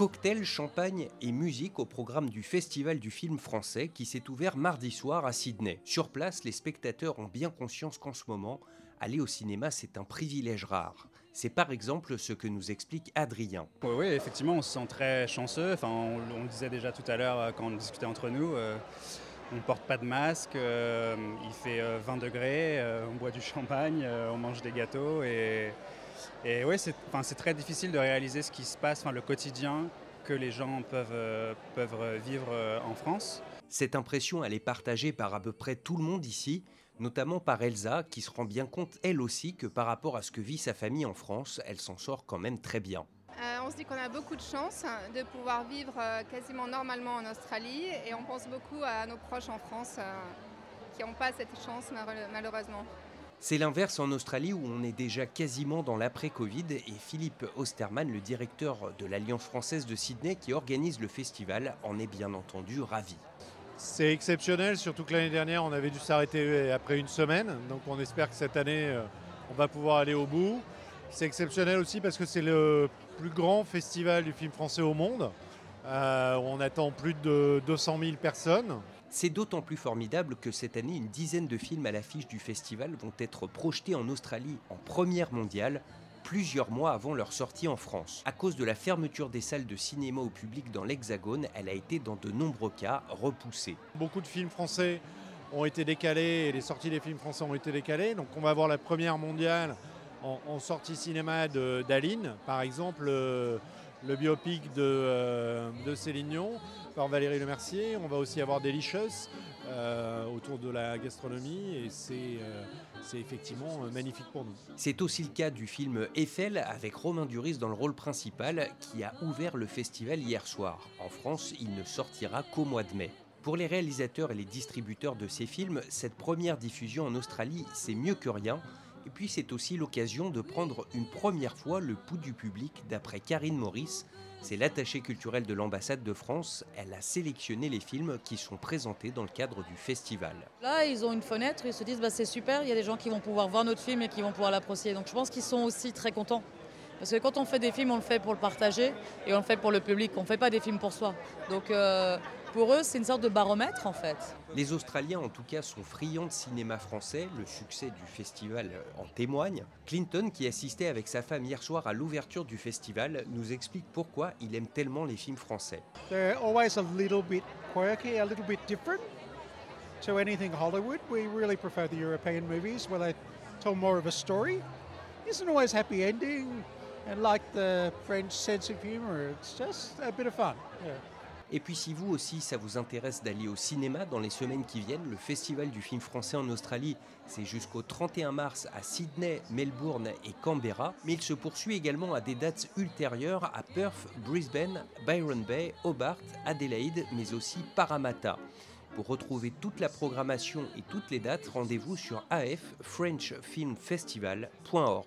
Cocktail, champagne et musique au programme du Festival du film français qui s'est ouvert mardi soir à Sydney. Sur place, les spectateurs ont bien conscience qu'en ce moment, aller au cinéma, c'est un privilège rare. C'est par exemple ce que nous explique Adrien. Oui, effectivement, on se sent très chanceux. On, le disait déjà tout à l'heure euh, quand on discutait entre nous. Euh, on ne porte pas de masque, euh, il fait 20 degrés, on boit du champagne, on mange des gâteaux et et oui, c'est très difficile de réaliser ce qui se passe, le quotidien que les gens peuvent, euh, peuvent vivre euh, en France. Cette impression, elle est partagée par à peu près tout le monde ici, notamment par Elsa, qui se rend bien compte, elle aussi, que par rapport à ce que vit sa famille en France, elle s'en sort quand même très bien. Euh, on se dit qu'on a beaucoup de chance de pouvoir vivre quasiment normalement en Australie et on pense beaucoup à nos proches en France qui n'ont pas cette chance malheureusement. C'est l'inverse en Australie où on est déjà quasiment dans l'après-Covid et Philippe Osterman, le directeur de l'Alliance française de Sydney qui organise le festival, en est bien entendu ravi. C'est exceptionnel, surtout que l'année dernière on avait dû s'arrêter après une semaine, donc on espère que cette année euh, on va pouvoir aller au bout. C'est exceptionnel aussi parce que c'est le plus grand festival du film français au monde. Euh, on attend plus de 200 000 personnes. C'est d'autant plus formidable que cette année, une dizaine de films à l'affiche du festival vont être projetés en Australie en première mondiale, plusieurs mois avant leur sortie en France. À cause de la fermeture des salles de cinéma au public dans l'Hexagone, elle a été dans de nombreux cas repoussée. Beaucoup de films français ont été décalés et les sorties des films français ont été décalées. Donc on va voir la première mondiale en, sortie cinéma d'Aline, par exemple. Euh, le biopic de, euh, de Céline Dion par Valérie Lemercier. On va aussi avoir Delicious euh, autour de la gastronomie et c'est euh, effectivement magnifique pour nous. C'est aussi le cas du film Eiffel avec Romain Duris dans le rôle principal qui a ouvert le festival hier soir. En France, il ne sortira qu'au mois de mai. Pour les réalisateurs et les distributeurs de ces films, cette première diffusion en Australie, c'est mieux que rien et puis c'est aussi l'occasion de prendre une première fois le pouls du public d'après Karine Maurice. C'est l'attachée culturelle de l'ambassade de France. Elle a sélectionné les films qui sont présentés dans le cadre du festival. Là, ils ont une fenêtre, ils se disent bah, c'est super, il y a des gens qui vont pouvoir voir notre film et qui vont pouvoir l'apprécier. Donc je pense qu'ils sont aussi très contents. Parce que quand on fait des films, on le fait pour le partager et on le fait pour le public. On ne fait pas des films pour soi. Donc euh, pour eux, c'est une sorte de baromètre en fait. Les Australiens en tout cas sont friands de cinéma français, le succès du festival en témoigne. Clinton, qui assistait avec sa femme hier soir à l'ouverture du festival, nous explique pourquoi il aime tellement les films français. They're always a little bit quirky, a little bit different to anything Hollywood. We really prefer the European movies where they tell more of a story. Isn't always happy ending and like the French sense of humor. It's just a bit of fun. Yeah. Et puis si vous aussi ça vous intéresse d'aller au cinéma dans les semaines qui viennent, le Festival du film français en Australie, c'est jusqu'au 31 mars à Sydney, Melbourne et Canberra, mais il se poursuit également à des dates ultérieures à Perth, Brisbane, Byron Bay, Hobart, Adelaide, mais aussi Parramatta. Pour retrouver toute la programmation et toutes les dates, rendez-vous sur affrenchfilmfestival.org.